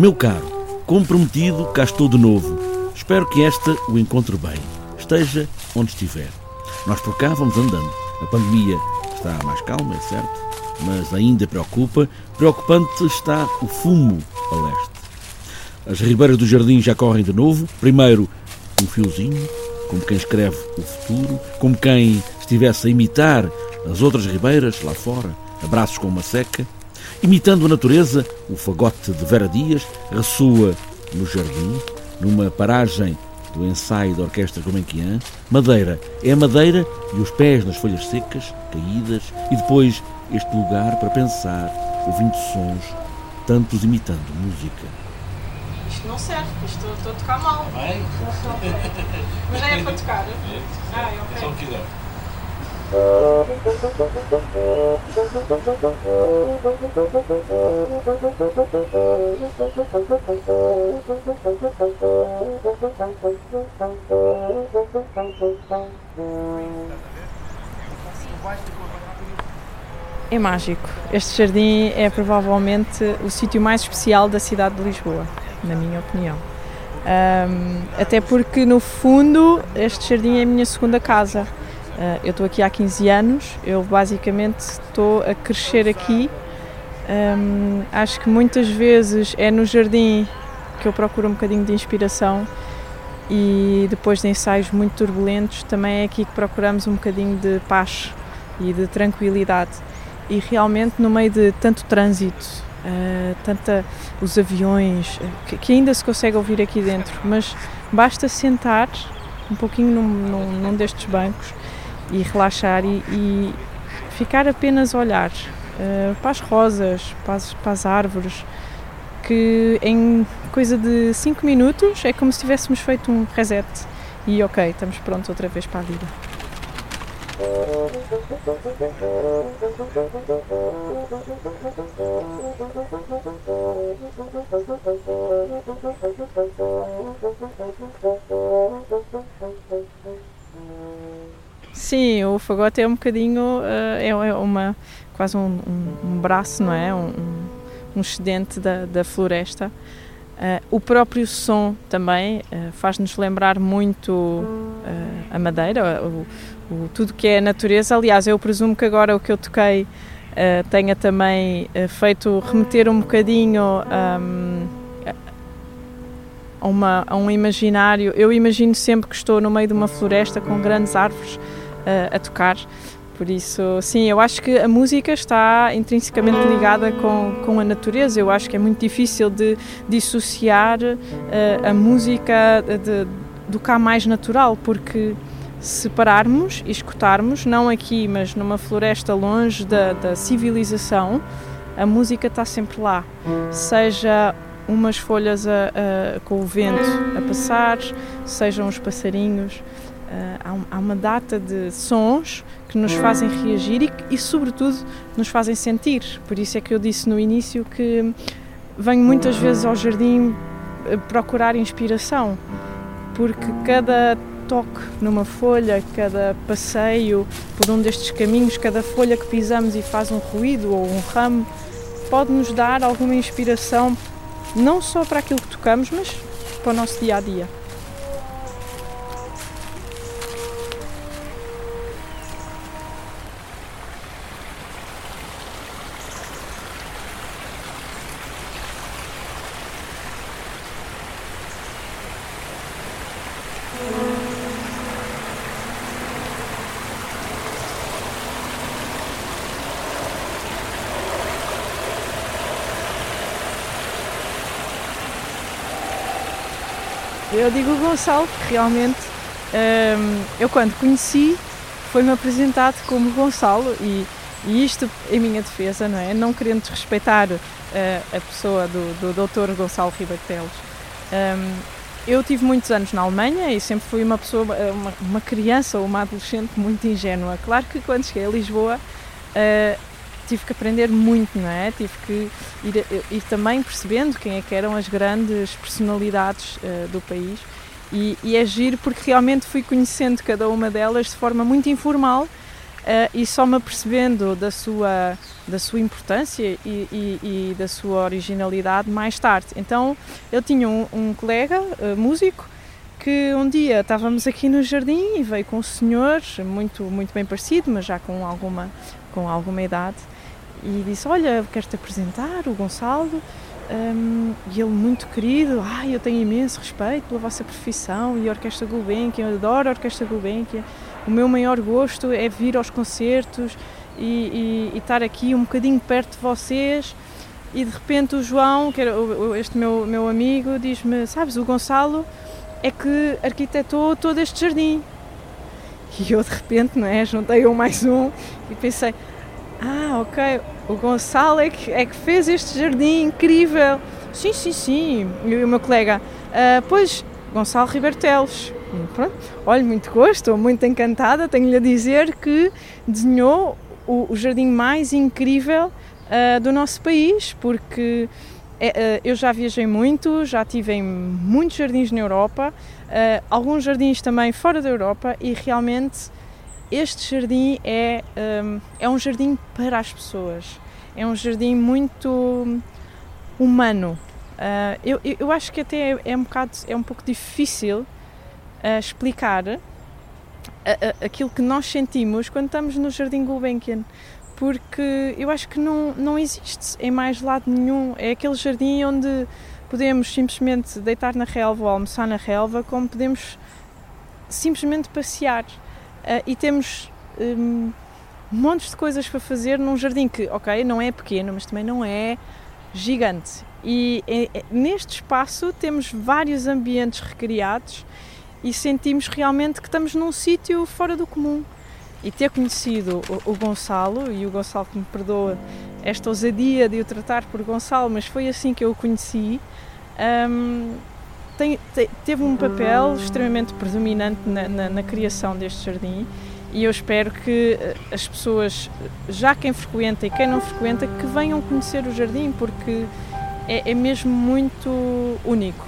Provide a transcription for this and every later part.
Meu caro, comprometido, cá estou de novo. Espero que esta o encontre bem, esteja onde estiver. Nós por cá vamos andando. A pandemia está mais calma, é certo, mas ainda preocupa. Preocupante está o fumo a leste. As ribeiras do jardim já correm de novo. Primeiro, um fiozinho, como quem escreve o futuro, como quem estivesse a imitar as outras ribeiras lá fora, abraços com uma seca. Imitando a natureza, o fagote de Vera Dias ressoa no jardim, numa paragem do ensaio da Orquestra Gulbenkian. Madeira é a madeira e os pés nas folhas secas, caídas, e depois este lugar para pensar, ouvindo sons, tantos imitando música. Isto não serve, isto estou a tocar mal. Vai? Mas já é para tocar? É, Ah, é só o que dá. É mágico. Este jardim é provavelmente o sítio mais especial da cidade de Lisboa, na minha opinião. Ahm, até porque, no fundo, este jardim é a minha segunda casa. Ah, eu estou aqui há 15 anos, eu basicamente estou a crescer aqui. Ahm, acho que muitas vezes é no jardim que eu procuro um bocadinho de inspiração e depois de ensaios muito turbulentos, também é aqui que procuramos um bocadinho de paz e de tranquilidade. E realmente, no meio de tanto trânsito, eh, tanta os aviões, eh, que, que ainda se consegue ouvir aqui dentro, mas basta sentar um pouquinho num, num, num destes bancos e relaxar e, e ficar apenas a olhar eh, para as rosas, para as, para as árvores, que em coisa de 5 minutos é como se tivéssemos feito um reset e ok, estamos prontos outra vez para a vida. Sim, o fagote é um bocadinho, eh, é é uma, quase um, um- um braço, não é? Um, um- um excedente da, da floresta. Eh, o próprio som também eh, faz-nos lembrar muito eh, a madeira, o, o- tudo que é natureza. Aliás, eu presumo que agora o que eu toquei tenha também feito remeter um bocadinho ahm, a, uma, a um imaginário. Eu imagino sempre que estou no meio de uma floresta com grandes árvores a tocar. Por isso, sim, eu acho que a música está intrinsecamente ligada com, com a natureza. Eu acho que é muito difícil de dissociar eh, a música de- do cá mais natural, porque se pararmos e escutarmos, não aqui, mas numa floresta longe da, da civilização, a música está sempre lá. Seja umas folhas a- a- com o vento a passar, sejam os passarinhos. Eh, há, um- uma data de sons que nos fazem reagir e, e, sobretudo, nos fazem sentir. Por isso é que eu disse no início que venho muitas vezes ao jardim eh, procurar inspiração, porque cada toque numa folha, cada passeio por um destes caminhos, cada folha que pisamos e faz um ruído ou um ramo, pode nos dar alguma inspiração, não só para aquilo que tocamos, mas para o nosso dia a dia. Eu digo o Gonçalo, porque realmente hum, eu quando conheci foi-me apresentado como Gonçalo e, e isto em minha defesa, não é? Não querendo desrespeitar eh, a pessoa do, do Dr. Gonçalo Ribeiro Teles. Hum, eu tive muitos anos na Alemanha e sempre fui uma pessoa, eh, uma, uma criança ou uma adolescente muito ingênua. Claro que quando cheguei a Lisboa eh, tive que aprender muito, não é? Tive que ir, ir também percebendo quem é que eram as grandes personalidades eh, do país e, e é giro porque realmente fui conhecendo cada uma delas de forma muito informal e só me apercebendo da sua, da sua importância e, e, e, da sua originalidade mais tarde. Então eu tinha um, um colega, uh, músico, que um dia estávamos aqui no jardim e veio com um senhor muito, muito bem parecido, mas já com alguma, com alguma idade, e disse: Olha, quero-te apresentar o Gonçalo. Um, e ele muito querido, ai, eu tenho imenso respeito pela vossa profissão e a Orquestra Gulbenkian, eu adoro a Orquestra Gulbenkian. O meu maior gosto é vir aos concertos e, e, e estar aqui um bocadinho perto de vocês. E de repente o João, que era este meu, meu amigo, diz-me: Sabes, o Gonçalo é que arquitetou todo este jardim. E eu de repente, não é? Juntei um mais um e pensei: Ah, ok, o Gonçalo é que, é que fez este jardim incrível. Sim, sim, sim. E o meu colega: ah, Pois, Gonçalo Ribeiro Teles. Pronto. Olha, muito gosto, estou muito encantada. Tenho-lhe a dizer que desenhou o, o jardim mais incrível uh, do nosso país, porque é, eu já viajei muito, já tive em muitos jardins na Europa, alguns jardins também fora da Europa e realmente este jardim é, um, é um jardim para as pessoas, é um jardim muito humano. Uh, eu, eu acho que até é, é, um, bocado, é um pouco difícil uh, explicar a, a, aquilo que nós sentimos quando estamos no Jardim Gulbenkian, porque eu acho que não, não existe em mais lado nenhum. É aquele jardim onde podemos simplesmente deitar na relva ou almoçar na relva, como podemos simplesmente passear. Uh, e temos um, montes de coisas para fazer num jardim que, ok, não é pequeno, mas também não é gigante. E é, neste espaço temos vários ambientes recriados e sentimos realmente que estamos num sítio fora do comum e ter conhecido o, o, Gonçalo, e o Gonçalo que me perdoa esta ousadia de o tratar por Gonçalo, mas foi assim que eu o conheci, um, tem, te, teve um papel extremamente predominante na, na, na, criação deste jardim e eu espero que eh, as pessoas, já quem frequenta e quem não frequenta, que venham conhecer o jardim porque é, é mesmo muito único.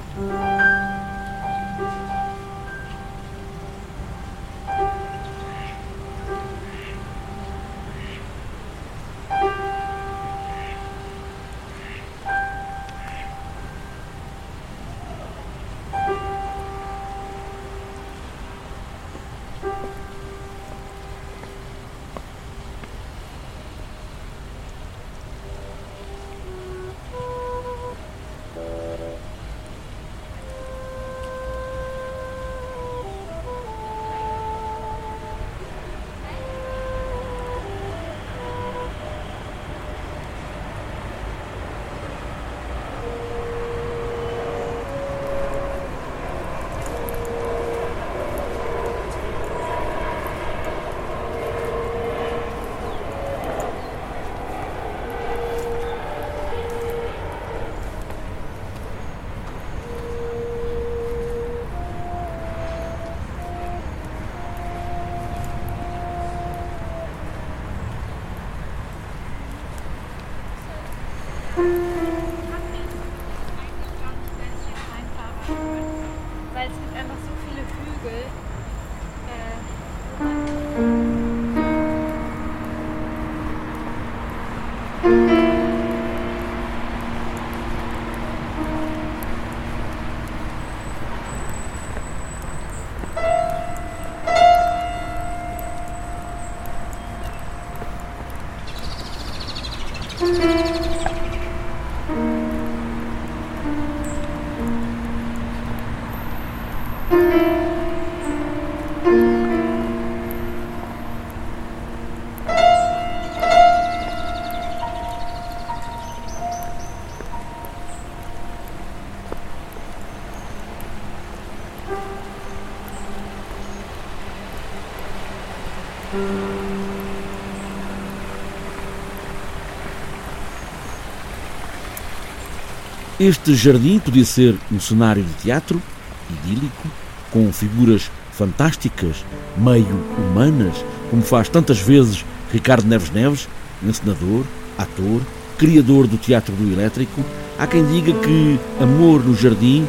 Este jardim podia ser um cenário de teatro, idílico, com figuras fantásticas, meio humanas, como faz tantas vezes Ricardo Neves Neves, encenador, ator, criador do Teatro do Elétrico. Há quem diga que amor no jardim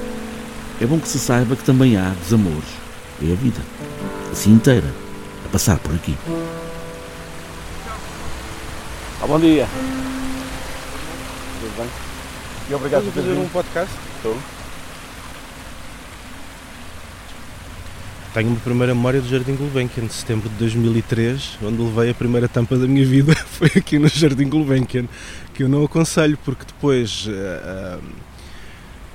é bom que se saiba que também há desamores. É a vida, assim inteira, passar por aqui. Ah, bom dia. Tudo bem? E obrigado por fazer um podcast? Estou. Tenho uma primeira memória do Jardim Gulbenkian, de setembro de 2003, onde levei a primeira tampa da minha vida, foi aqui no Jardim Gulbenkian, que eu não aconselho, porque depois, uh,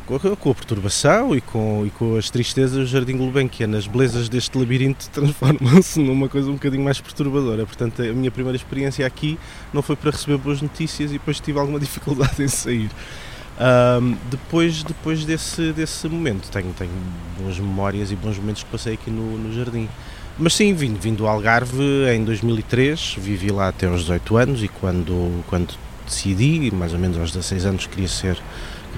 com, a, com, perturbação e com, e com as tristezas do Jardim Gulbenkian, as belezas deste labirinto transformam-se numa coisa um bocadinho mais perturbadora. Portanto, a minha primeira experiência aqui não foi para receber boas notícias e depois tive alguma dificuldade em sair. Um, depois depois desse, desse momento, tenho, tenho boas memórias e bons momentos que passei aqui no, no jardim. Mas sim, vim, vim do Algarve em 2003, vivi lá até aos 18 anos e quando, quando decidi, mais ou menos aos 16 anos, queria ser,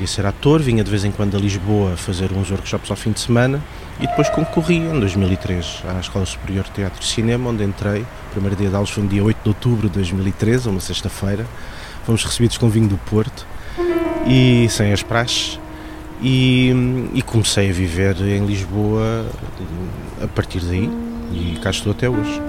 queria ser ator, vinha de vez em quando a Lisboa fazer uns workshops ao fim de semana e depois concorri em 2003 à Escola Superior de Teatro e Cinema, onde entrei. O primeiro dia de aulas foi no dia 8 de outubro de 2013, uma sexta-feira. Fomos recebidos com vinho do Porto e sem as praxes. E, e, comecei a viver em Lisboa a partir daí e cá estou até hoje.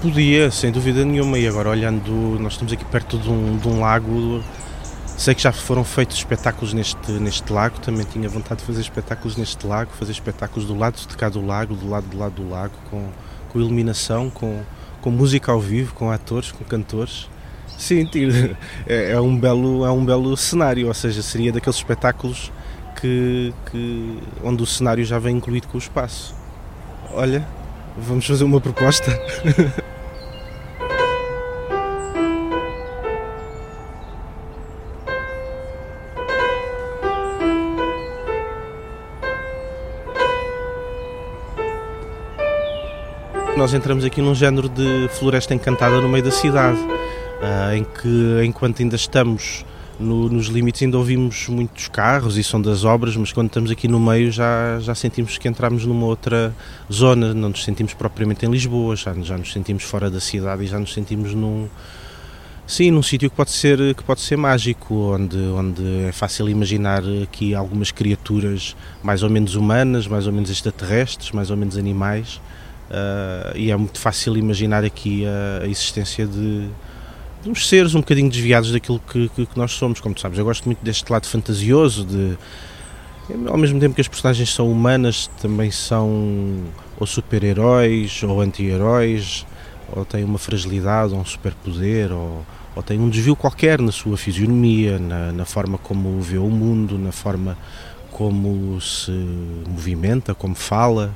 Podia, sem dúvida nenhuma, e agora olhando, nós estamos aqui perto de um, de um lago. Sei que já foram feitos espetáculos neste, neste lago, também tinha vontade de fazer espetáculos neste lago, fazer espetáculos do lado de cá do lago, do lado de lá do lago, com, com iluminação, com, com música ao vivo, com atores, com cantores. Sim, é, é, um belo, é um belo cenário, ou seja, seria daqueles espetáculos que, que, onde o cenário já vem incluído com o espaço. Olha, vamos fazer uma proposta. nós entramos aqui num género de floresta encantada no meio da cidade, uh, em que enquanto ainda estamos no, nos limites ainda ouvimos muitos carros e som das obras, mas quando estamos aqui no meio já, já sentimos que entramos numa outra zona, não nos sentimos propriamente em Lisboa, já, já nos sentimos fora da cidade e já nos sentimos num, Sim, num sítio que pode ser que pode ser mágico, onde onde é fácil imaginar aqui algumas criaturas mais ou menos humanas, mais ou menos extraterrestres, mais ou menos animais, Uh, e é muito fácil imaginar aqui a, a existência de, uns seres um bocadinho desviados daquilo que, que, que, nós somos. Como tu sabes, eu gosto muito deste lado fantasioso, de ao mesmo tempo que as personagens são humanas, também são ou super-heróis ou anti-heróis, ou têm uma fragilidade ou um superpoder, ou, ou têm um desvio qualquer na sua fisionomia, na, na forma como vê o mundo, na forma como se movimenta, como fala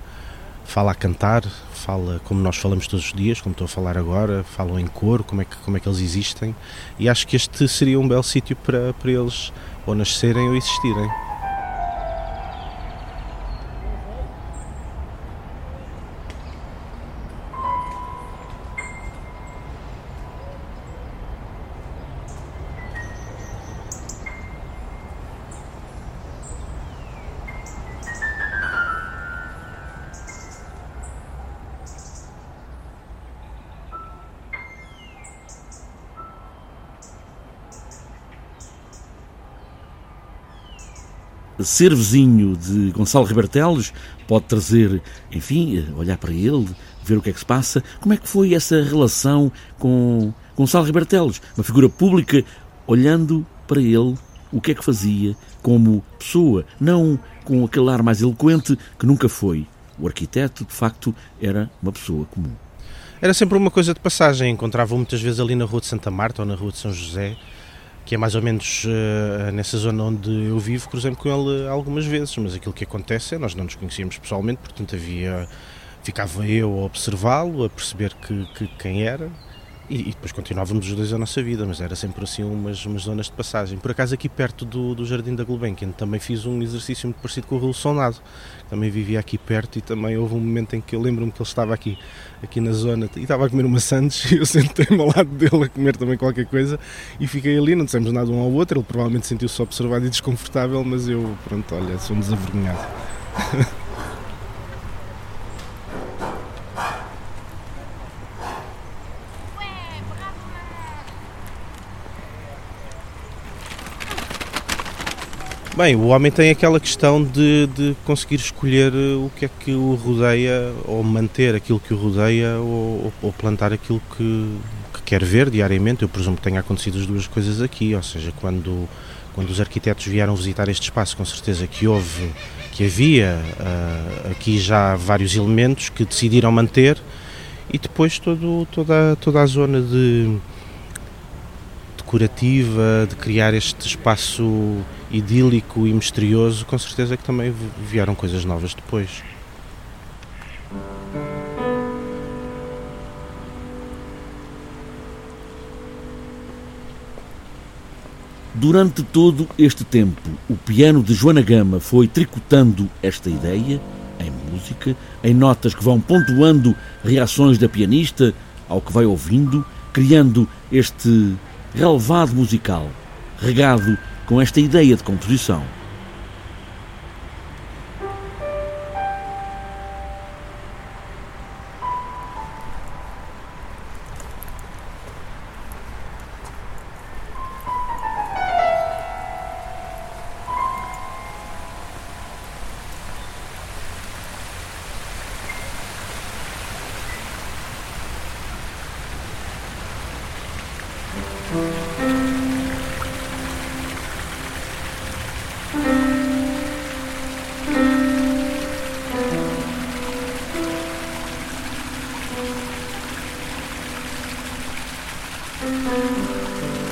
fala a cantar, fala como nós falamos todos os dias, como estou a falar agora, falam em coro, como é que, como é que eles existem, e acho que este seria um belo sítio para, para eles ou nascerem ou existirem. Ser vizinho de Gonçalo Riberteles pode trazer, enfim, olhar para ele, ver o que é que se passa. Como é que foi essa relação com Gonçalo Riberteles? Uma figura pública olhando para ele, o que é que fazia como pessoa, não com aquele ar mais eloquente que nunca foi. O arquiteto, de facto, era uma pessoa comum. Era sempre uma coisa de passagem. Encontrava-o muitas vezes ali na Rua de Santa Marta ou na Rua de São José que é mais ou menos uh, nessa zona onde eu vivo, cruzei-me com ele algumas vezes, mas aquilo que acontece é nós não nos conhecíamos pessoalmente, portanto havia ficava eu a observá-lo, a perceber que, que quem era e, e, depois continuávamos os dois a nossa vida, mas era sempre assim umas, umas zonas de passagem. Por acaso aqui perto do, do Jardim da Gulbenkian também fiz um exercício muito parecido com o Revolucionado. Também vivia aqui perto e também houve um momento em que eu lembro-me que ele estava aqui, aqui na zona e estava a comer uma sandes e eu sentei-me ao lado dele a comer também qualquer coisa e fiquei ali, não dissemos nada um ao outro, ele provavelmente sentiu-se observado e desconfortável, mas eu, pronto, olha, sou um desavergonhado. Bem, o homem tem aquela questão de, de conseguir escolher eh, o que é que o rodeia, ou manter aquilo que o rodeia, ou, ou plantar aquilo que, que, quer ver diariamente. Eu presumo que tenha acontecido as duas coisas aqui, ou seja, quando, quando os arquitetos vieram visitar este espaço, com certeza que houve, que havia uh, aqui já vários elementos que decidiram manter, e depois todo, toda, toda a zona de decorativa, de criar este espaço idílico e misterioso, com certeza que também vieram coisas novas depois. Durante todo este tempo, o piano de Joana Gama foi tricotando esta ideia em música, em notas que vão pontuando reações da pianista ao que vai ouvindo, criando este relevado musical, regado com esta ideia de composição. Música